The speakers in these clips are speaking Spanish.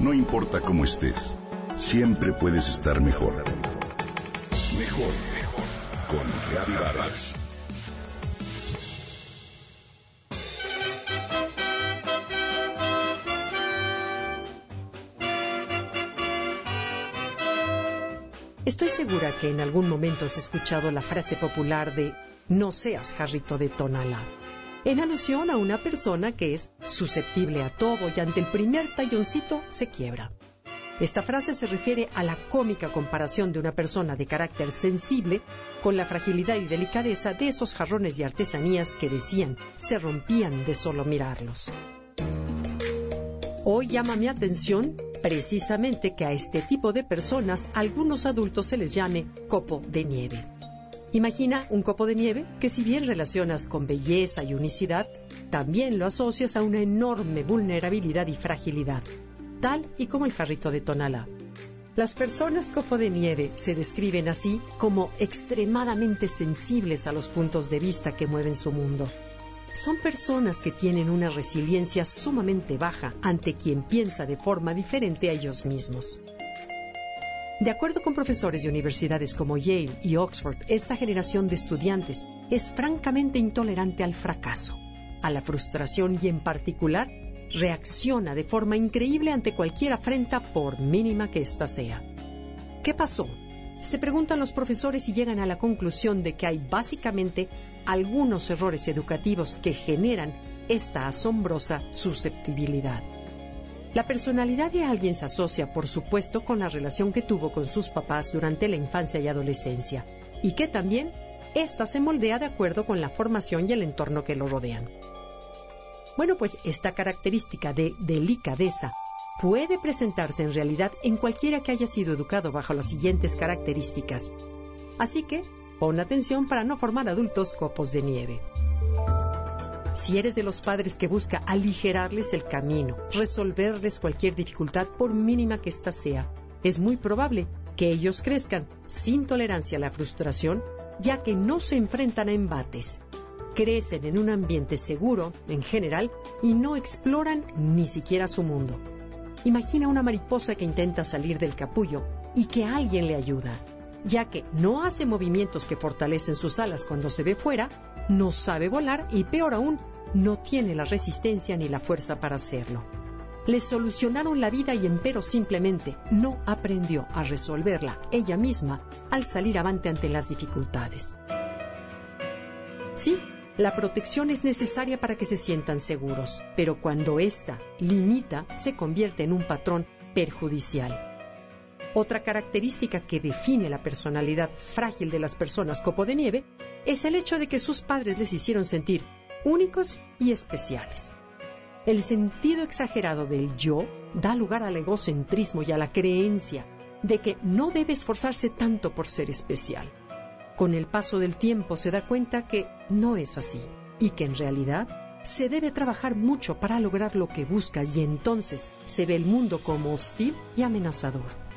No importa cómo estés, siempre puedes estar mejor. Mejor, mejor. Con Reavivadas. Estoy segura que en algún momento has escuchado la frase popular de no seas jarrito de tonala, en alusión a una persona que es susceptible a todo y ante el primer talloncito se quiebra. Esta frase se refiere a la cómica comparación de una persona de carácter sensible con la fragilidad y delicadeza de esos jarrones y artesanías que decían se rompían de solo mirarlos. Hoy llama mi atención precisamente que a este tipo de personas algunos adultos se les llame copo de nieve. Imagina un copo de nieve que si bien relacionas con belleza y unicidad, también lo asocias a una enorme vulnerabilidad y fragilidad, tal y como el jarrito de Tonala. Las personas copo de nieve se describen así como extremadamente sensibles a los puntos de vista que mueven su mundo son personas que tienen una resiliencia sumamente baja ante quien piensa de forma diferente a ellos mismos. De acuerdo con profesores de universidades como Yale y Oxford, esta generación de estudiantes es francamente intolerante al fracaso, a la frustración y en particular reacciona de forma increíble ante cualquier afrenta por mínima que ésta sea. ¿Qué pasó? se preguntan los profesores y llegan a la conclusión de que hay básicamente algunos errores educativos que generan esta asombrosa susceptibilidad. La personalidad de alguien se asocia, por supuesto, con la relación que tuvo con sus papás durante la infancia y adolescencia, y que también ésta se moldea de acuerdo con la formación y el entorno que lo rodean. Bueno, pues esta característica de delicadeza puede presentarse en realidad en cualquiera que haya sido educado bajo las siguientes características. Así que, pon atención para no formar adultos copos de nieve. Si eres de los padres que busca aligerarles el camino, resolverles cualquier dificultad por mínima que ésta sea, es muy probable que ellos crezcan sin tolerancia a la frustración, ya que no se enfrentan a embates. Crecen en un ambiente seguro, en general, y no exploran ni siquiera su mundo. Imagina una mariposa que intenta salir del capullo y que alguien le ayuda, ya que no hace movimientos que fortalecen sus alas cuando se ve fuera, no sabe volar y peor aún, no tiene la resistencia ni la fuerza para hacerlo. Le solucionaron la vida y empero simplemente no aprendió a resolverla ella misma al salir avante ante las dificultades. Sí, la protección es necesaria para que se sientan seguros, pero cuando ésta limita, se convierte en un patrón perjudicial. Otra característica que define la personalidad frágil de las personas copo de nieve es el hecho de que sus padres les hicieron sentir únicos y especiales. El sentido exagerado del yo da lugar al egocentrismo y a la creencia de que no debe esforzarse tanto por ser especial con el paso del tiempo se da cuenta que no es así y que en realidad se debe trabajar mucho para lograr lo que busca y entonces se ve el mundo como hostil y amenazador.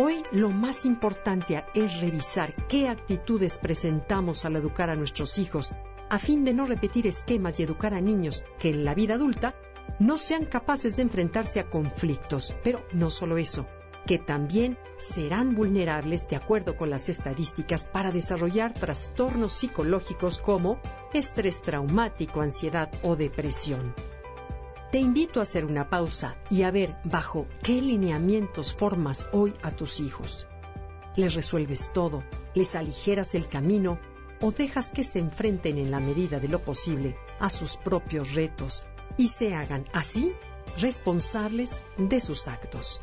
Hoy lo más importante es revisar qué actitudes presentamos al educar a nuestros hijos a fin de no repetir esquemas y educar a niños que en la vida adulta no sean capaces de enfrentarse a conflictos. Pero no solo eso, que también serán vulnerables de acuerdo con las estadísticas para desarrollar trastornos psicológicos como estrés traumático, ansiedad o depresión. Te invito a hacer una pausa y a ver bajo qué lineamientos formas hoy a tus hijos. ¿Les resuelves todo? ¿Les aligeras el camino? ¿O dejas que se enfrenten en la medida de lo posible a sus propios retos y se hagan así responsables de sus actos?